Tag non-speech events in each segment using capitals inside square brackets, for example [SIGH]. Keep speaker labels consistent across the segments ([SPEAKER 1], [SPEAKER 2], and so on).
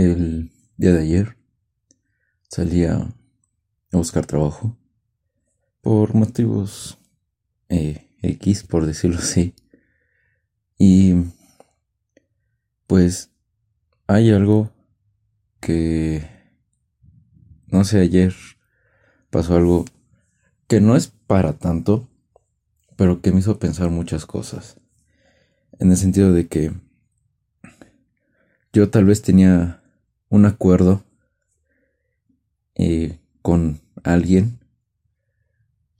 [SPEAKER 1] El día de ayer salí a buscar trabajo por motivos eh, X, por decirlo así. Y pues hay algo que, no sé, ayer pasó algo que no es para tanto, pero que me hizo pensar muchas cosas. En el sentido de que yo tal vez tenía un acuerdo eh, con alguien,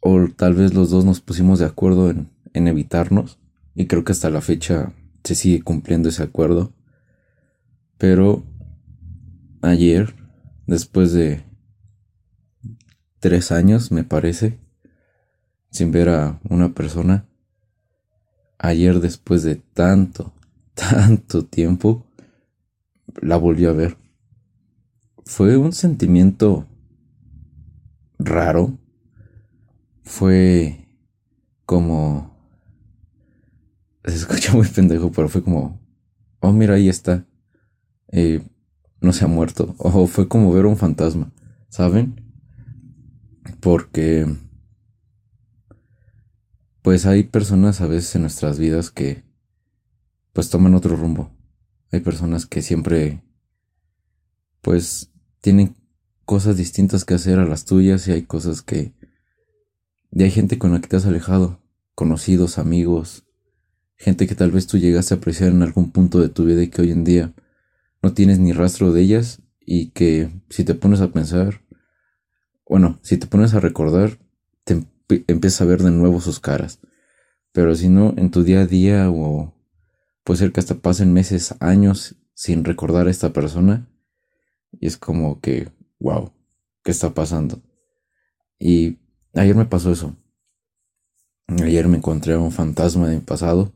[SPEAKER 1] o tal vez los dos nos pusimos de acuerdo en, en evitarnos, y creo que hasta la fecha se sigue cumpliendo ese acuerdo. Pero ayer, después de tres años, me parece, sin ver a una persona, ayer después de tanto, [LAUGHS] tanto tiempo, la volví a ver. Fue un sentimiento raro. Fue como... Se escucha muy pendejo, pero fue como... Oh, mira, ahí está. Eh, no se ha muerto. O fue como ver un fantasma, ¿saben? Porque... Pues hay personas a veces en nuestras vidas que pues toman otro rumbo. Hay personas que siempre pues tienen cosas distintas que hacer a las tuyas y hay cosas que... Y hay gente con la que te has alejado, conocidos, amigos, gente que tal vez tú llegaste a apreciar en algún punto de tu vida y que hoy en día no tienes ni rastro de ellas y que si te pones a pensar, bueno, si te pones a recordar, te empiezas a ver de nuevo sus caras. Pero si no, en tu día a día o puede ser que hasta pasen meses, años sin recordar a esta persona y es como que, wow, ¿qué está pasando? Y ayer me pasó eso. Ayer me encontré a un fantasma de mi pasado.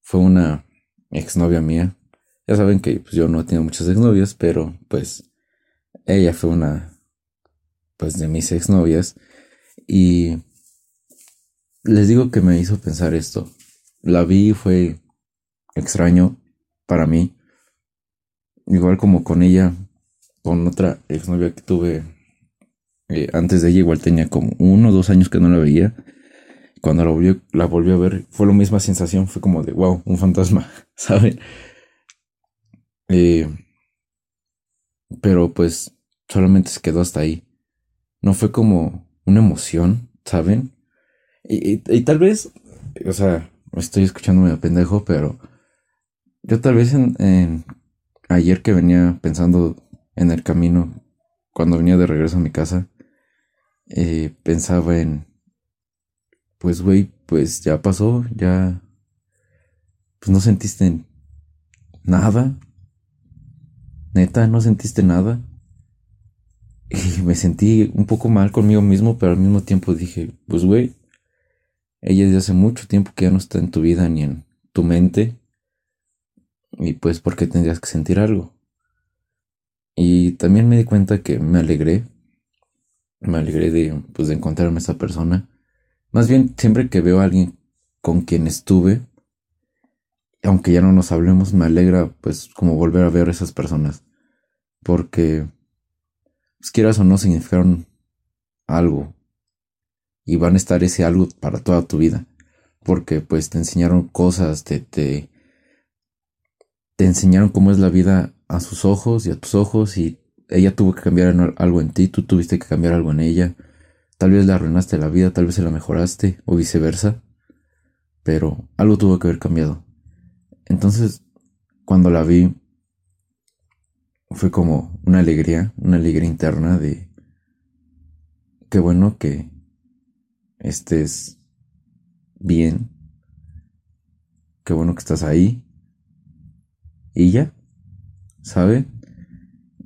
[SPEAKER 1] Fue una exnovia mía ya saben que pues, yo no he tenido muchas exnovias, pero pues ella fue una pues de mis exnovias y les digo que me hizo pensar esto. La vi fue extraño para mí. Igual como con ella, con otra exnovia que tuve eh, antes de ella, igual tenía como uno o dos años que no la veía. Cuando la volví, la volví a ver, fue la misma sensación, fue como de wow, un fantasma, [LAUGHS] ¿saben? Eh, pero pues solamente se quedó hasta ahí. No fue como una emoción, ¿saben? Y, tal vez, o sea, estoy escuchándome a pendejo, pero yo tal vez en, ayer que venía pensando en el camino, cuando venía de regreso a mi casa, eh, pensaba en, pues güey, pues ya pasó, ya, pues no sentiste nada, Neta, ¿no sentiste nada? Y me sentí un poco mal conmigo mismo, pero al mismo tiempo dije, pues güey, ella desde hace mucho tiempo que ya no está en tu vida ni en tu mente. Y pues, ¿por qué tendrías que sentir algo? Y también me di cuenta que me alegré. Me alegré de, pues, de encontrarme a esa persona. Más bien, siempre que veo a alguien con quien estuve, aunque ya no nos hablemos, me alegra pues como volver a ver a esas personas. Porque, pues quieras o no, significaron algo. Y van a estar ese algo para toda tu vida. Porque pues te enseñaron cosas, te, te, te enseñaron cómo es la vida a sus ojos y a tus ojos. Y ella tuvo que cambiar algo en ti, tú tuviste que cambiar algo en ella. Tal vez le arruinaste la vida, tal vez se la mejoraste, o viceversa. Pero algo tuvo que haber cambiado. Entonces, cuando la vi, fue como una alegría, una alegría interna de qué bueno que estés bien, qué bueno que estás ahí y ya, ¿sabe?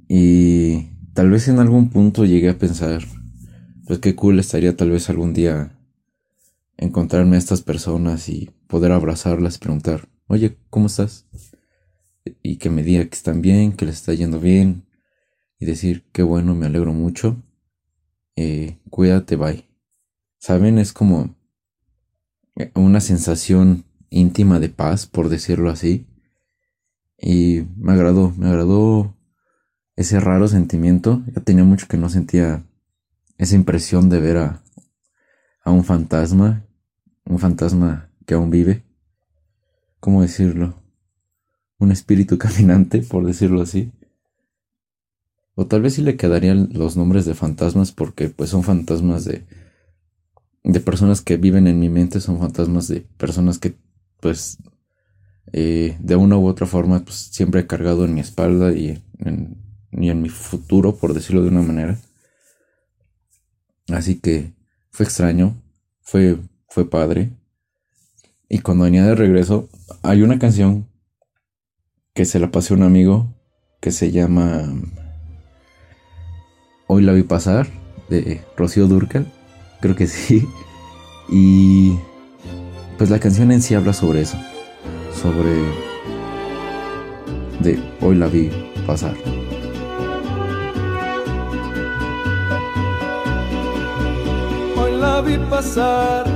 [SPEAKER 1] Y tal vez en algún punto llegué a pensar, pues qué cool estaría tal vez algún día encontrarme a estas personas y poder abrazarlas y preguntar, oye, ¿cómo estás? Y que me diga que están bien, que les está yendo bien. Y decir, qué bueno, me alegro mucho. Eh, cuídate, bye. ¿Saben? Es como una sensación íntima de paz, por decirlo así. Y me agradó, me agradó ese raro sentimiento. Ya tenía mucho que no sentía esa impresión de ver a, a un fantasma, un fantasma que aún vive. ¿Cómo decirlo? Un espíritu [LAUGHS] caminante, por decirlo así. O tal vez sí le quedarían los nombres de fantasmas porque pues son fantasmas de de personas que viven en mi mente, son fantasmas de personas que pues eh, de una u otra forma pues siempre he cargado en mi espalda y en, y en mi futuro, por decirlo de una manera. Así que fue extraño, fue, fue padre. Y cuando venía de regreso, hay una canción que se la pasé a un amigo que se llama Hoy la vi pasar, de Rocío Durcal, creo que sí. Y pues la canción en sí habla sobre eso, de Hoy la vi pasar.
[SPEAKER 2] Hoy la vi pasar,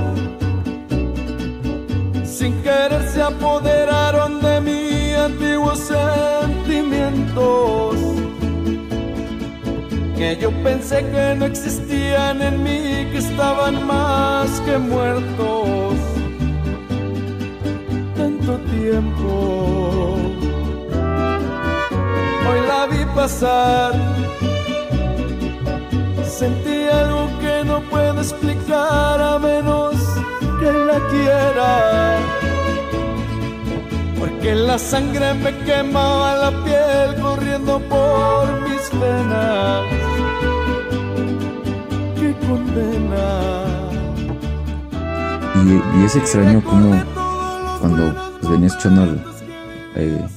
[SPEAKER 2] sin querer se apoderaron de mí antiguos sentimientos que yo pensé que no existían en mí, que estaban más que muertos. Tiempo. Hoy la vi pasar. Sentí algo que no puedo explicar a menos que la quiera. Porque la sangre me quemaba la piel corriendo por mis venas condena.
[SPEAKER 1] Y, es extraño como cuando pues, venía escuchando, eh,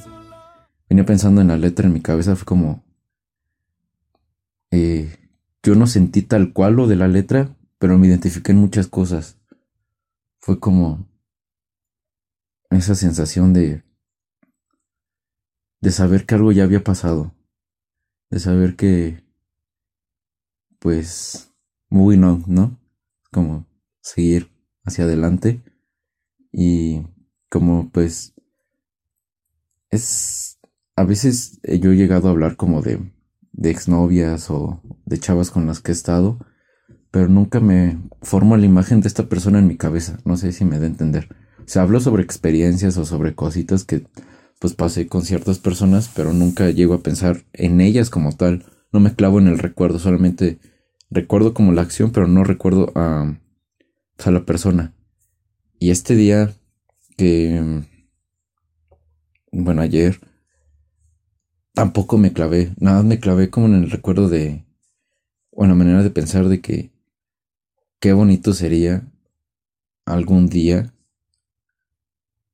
[SPEAKER 1] venía pensando en la letra en mi cabeza, fue como, eh, yo no sentí tal cual lo de la letra, pero me identifiqué en muchas cosas. Fue como esa sensación de, de saber que algo ya había pasado, de saber que, pues, moving on, ¿no? Como seguir hacia adelante y como pues es a veces yo he llegado a hablar como de, de exnovias o de chavas con las que he estado, pero nunca me formo la imagen de esta persona en mi cabeza, no sé si me da a entender. O sea, hablo sobre experiencias o sobre cositas que pues pasé con ciertas personas, pero nunca llego a pensar en ellas como tal. No me clavo en el recuerdo, solamente recuerdo como la acción, pero no recuerdo a, a la persona. Y este día que, bueno, ayer, tampoco me clavé, nada me clavé como en el recuerdo de, o en la manera de pensar de que qué bonito sería algún día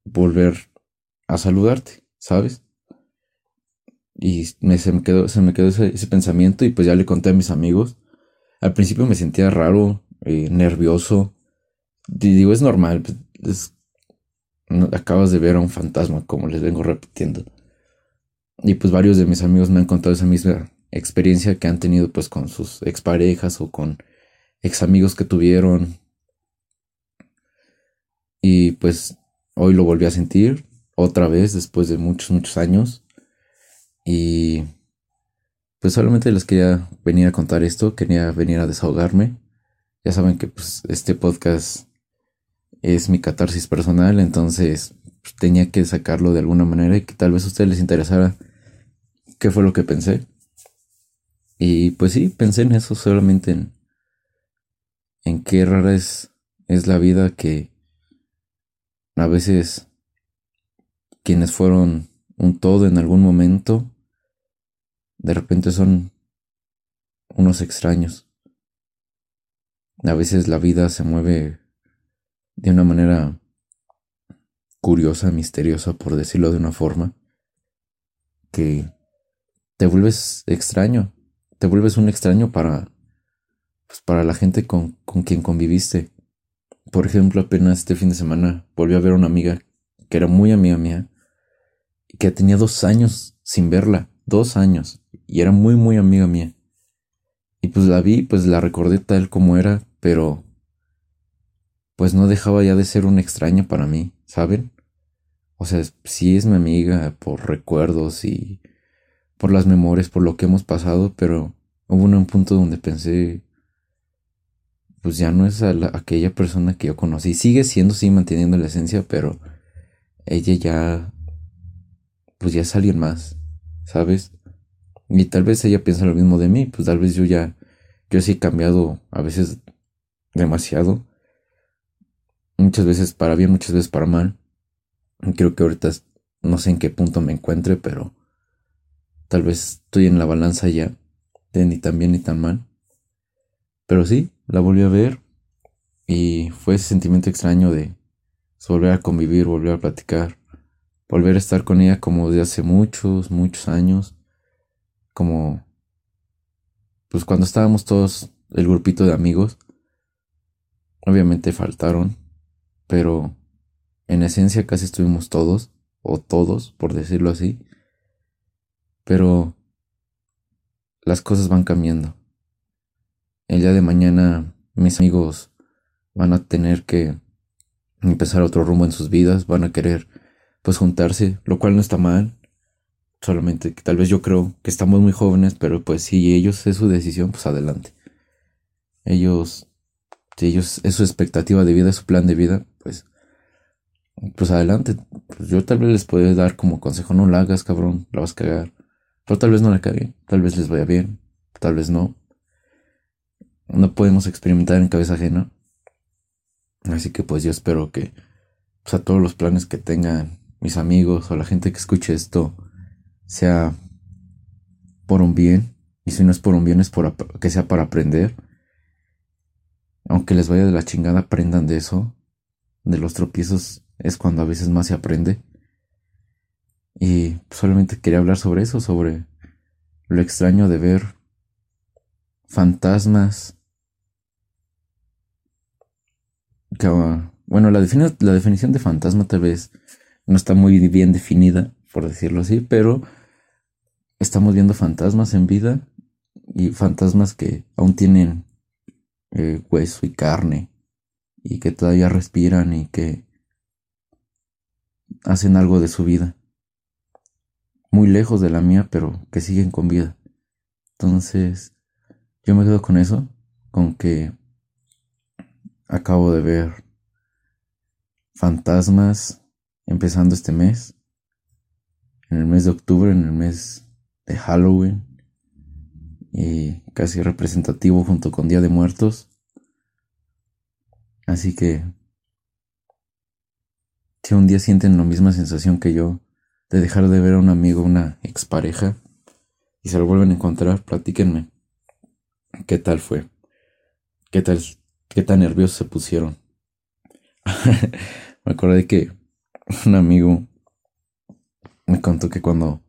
[SPEAKER 1] volver a saludarte, ¿sabes? Y me, se me quedó, se me quedó ese, pensamiento y pues ya le conté a mis amigos al principio me sentía raro, eh, nervioso. digo, es normal. Pues, acabas de ver a un fantasma, como les vengo repitiendo. Y pues varios de mis amigos me han contado esa misma experiencia que han tenido pues con sus exparejas o con ex amigos que tuvieron. Y pues hoy lo volví a sentir otra vez después de muchos, muchos años. Y pues solamente les quería venir a contar esto, quería venir a desahogarme. Ya saben que pues este podcast es mi catarsis personal, entonces pues, tenía que sacarlo de alguna manera y que tal vez a ustedes les interesara qué fue lo que pensé. Y pues sí, pensé en eso solamente en, en qué rara es, es la vida que a veces quienes fueron un todo en algún momento de repente son unos extraños. A veces la vida se mueve de una manera curiosa, misteriosa, por decirlo de una forma, que te vuelves extraño, te vuelves un extraño para, pues para la gente con, con quien conviviste. Por ejemplo, apenas este fin de semana volví a ver a una amiga que era muy amiga mía que tenía dos años sin verla, dos años y era muy muy amiga mía. Y pues la vi, pues la recordé tal como era, pero pues no dejaba ya de ser una extraña para mí, ¿saben? O sea, sí es mi amiga por recuerdos y por las memorias, por lo que hemos pasado, pero hubo un punto donde pensé, pues ya no es aquella persona que yo conocí. Sigue siendo, sí, manteniendo la esencia, pero ella ya, pues ya es alguien más, ¿sabes? Y tal vez ella piensa lo mismo de mí, pues tal vez yo ya, yo sí he cambiado a veces demasiado. Muchas veces para bien, muchas veces para mal. Creo que ahorita no sé en qué punto me encuentre, pero tal vez estoy en la balanza ya, de ni tan bien ni tan mal. Pero sí, la volví a ver y fue ese sentimiento extraño de volver a convivir, volver a platicar, volver a estar con ella como de hace muchos, muchos años, como pues cuando estábamos todos el grupito de amigos, obviamente faltaron, pero en esencia casi estuvimos todos, o todos, por decirlo así, pero las cosas van cambiando. El día de mañana mis amigos van a tener que empezar otro rumbo en sus vidas, van a querer pues juntarse, lo cual no está mal, solamente que tal vez yo creo que estamos muy jóvenes, pero pues si ellos es su decisión, pues adelante. Ellos, si ellos es su expectativa de vida, es su plan de vida, pues, pues adelante. Pues yo tal vez les puedo dar como consejo, no la hagas, cabrón, la vas a cagar. Pero tal vez no la cague, tal vez les vaya bien, tal vez no no podemos experimentar en cabeza ajena. Así que pues yo espero que pues, a todos los planes que tengan mis amigos o la gente que escuche esto sea por un bien. Y si no es por un bien es por que sea para aprender. Aunque les vaya de la chingada, aprendan de eso. De los tropiezos es cuando a veces más se aprende. Y solamente quería hablar sobre eso, sobre lo extraño de ver fantasmas bueno, la, la definición de fantasma tal vez no está muy bien definida, por decirlo así, pero estamos viendo fantasmas en vida y fantasmas que aún tienen eh, hueso y carne y que todavía respiran y que hacen algo de su vida. Muy lejos de la mía, pero que siguen con vida. Entonces, yo me quedo con eso, con que Acabo de ver fantasmas empezando este mes, en el mes de octubre, en el mes de Halloween, y casi representativo junto con Día de Muertos. Así que, si un día sienten la misma sensación que yo de dejar de ver a un amigo, una expareja, y se lo vuelven a encontrar, platíquenme. ¿Qué tal fue? ¿Qué tal qué tan nerviosos se pusieron. [LAUGHS] me acordé que un amigo me contó que cuando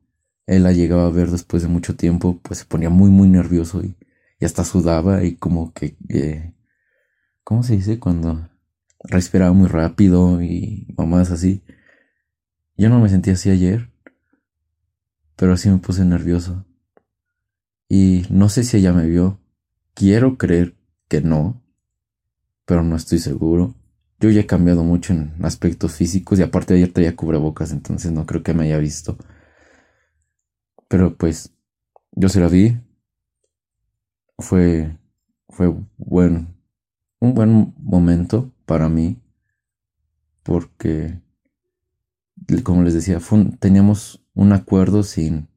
[SPEAKER 1] él la llegaba a ver después de mucho tiempo, pues se ponía muy, muy nervioso y, hasta sudaba y como que, eh, ¿cómo se dice? Cuando respiraba muy rápido y mamás así. Yo no me sentía así ayer, pero sí me puse nervioso. Y no sé si ella me vio. Quiero creer que no, pero no estoy seguro. Yo ya he cambiado mucho en aspectos físicos y aparte ayer traía cubrebocas, entonces no creo que me haya visto. Pero pues yo se la vi. Fue fue un buen momento para mí porque como les decía, teníamos un acuerdo sin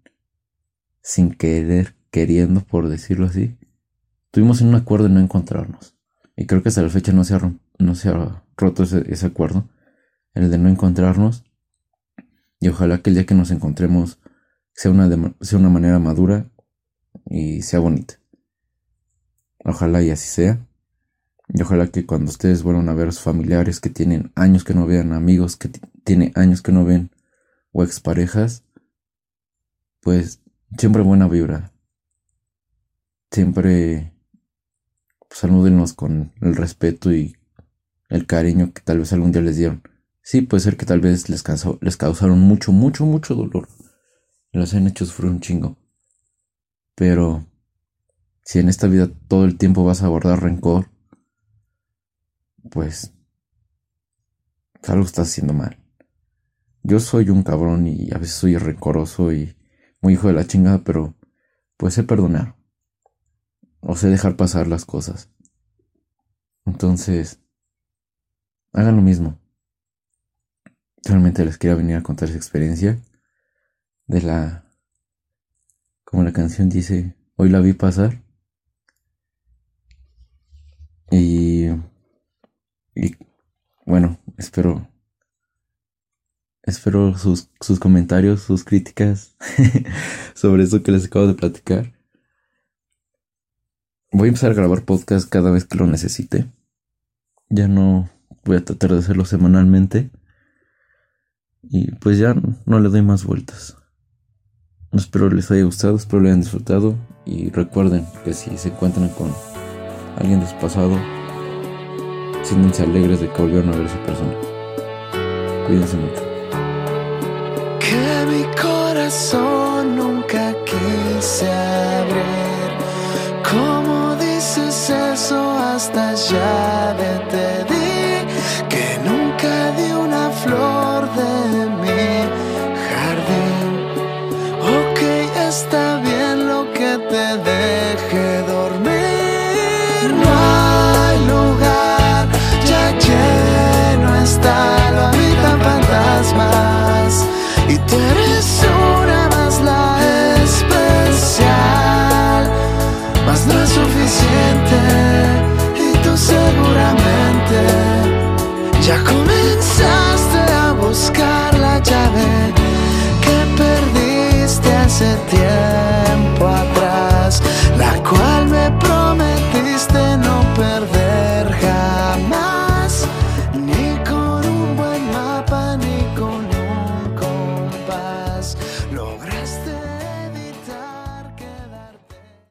[SPEAKER 1] sin querer, queriendo por decirlo así. Tuvimos un acuerdo de no encontrarnos. Y creo que hasta la fecha no se ha, no se ha roto ese, acuerdo, el de no encontrarnos. Y ojalá que el día que nos encontremos sea una, sea una manera madura y sea bonita. Ojalá y así sea. Y ojalá que cuando ustedes vuelvan a ver a sus familiares que tienen años que no vean, amigos que tienen años que no ven, o exparejas, pues siempre buena vibra. Siempre salúdenlos con el respeto y el cariño que tal vez algún día les dieron. Sí, puede ser que tal vez les, les causaron mucho, mucho, mucho dolor. Los han hecho sufrir un chingo. Pero si en esta vida todo el tiempo vas a guardar rencor, pues algo estás haciendo mal. Yo soy un cabrón y a veces soy rencoroso y muy hijo de la chingada, pero pues sé perdonar. O sé dejar pasar las cosas. Entonces, hagan lo mismo. Realmente les quería venir a contar esa experiencia de la, como la canción dice, hoy la vi pasar. Y, y bueno, espero, espero sus, sus comentarios, sus críticas [LAUGHS] sobre eso que les acabo de platicar. Voy a empezar a grabar podcast cada vez que lo necesite. Ya no voy a tratar de hacerlo semanalmente. Y pues ya no le doy más vueltas. Espero les haya gustado, espero lo hayan disfrutado. Y recuerden que si se encuentran con alguien de su pasado, siéntense alegres de que volvieron a ver a esa persona. Cuídense mucho.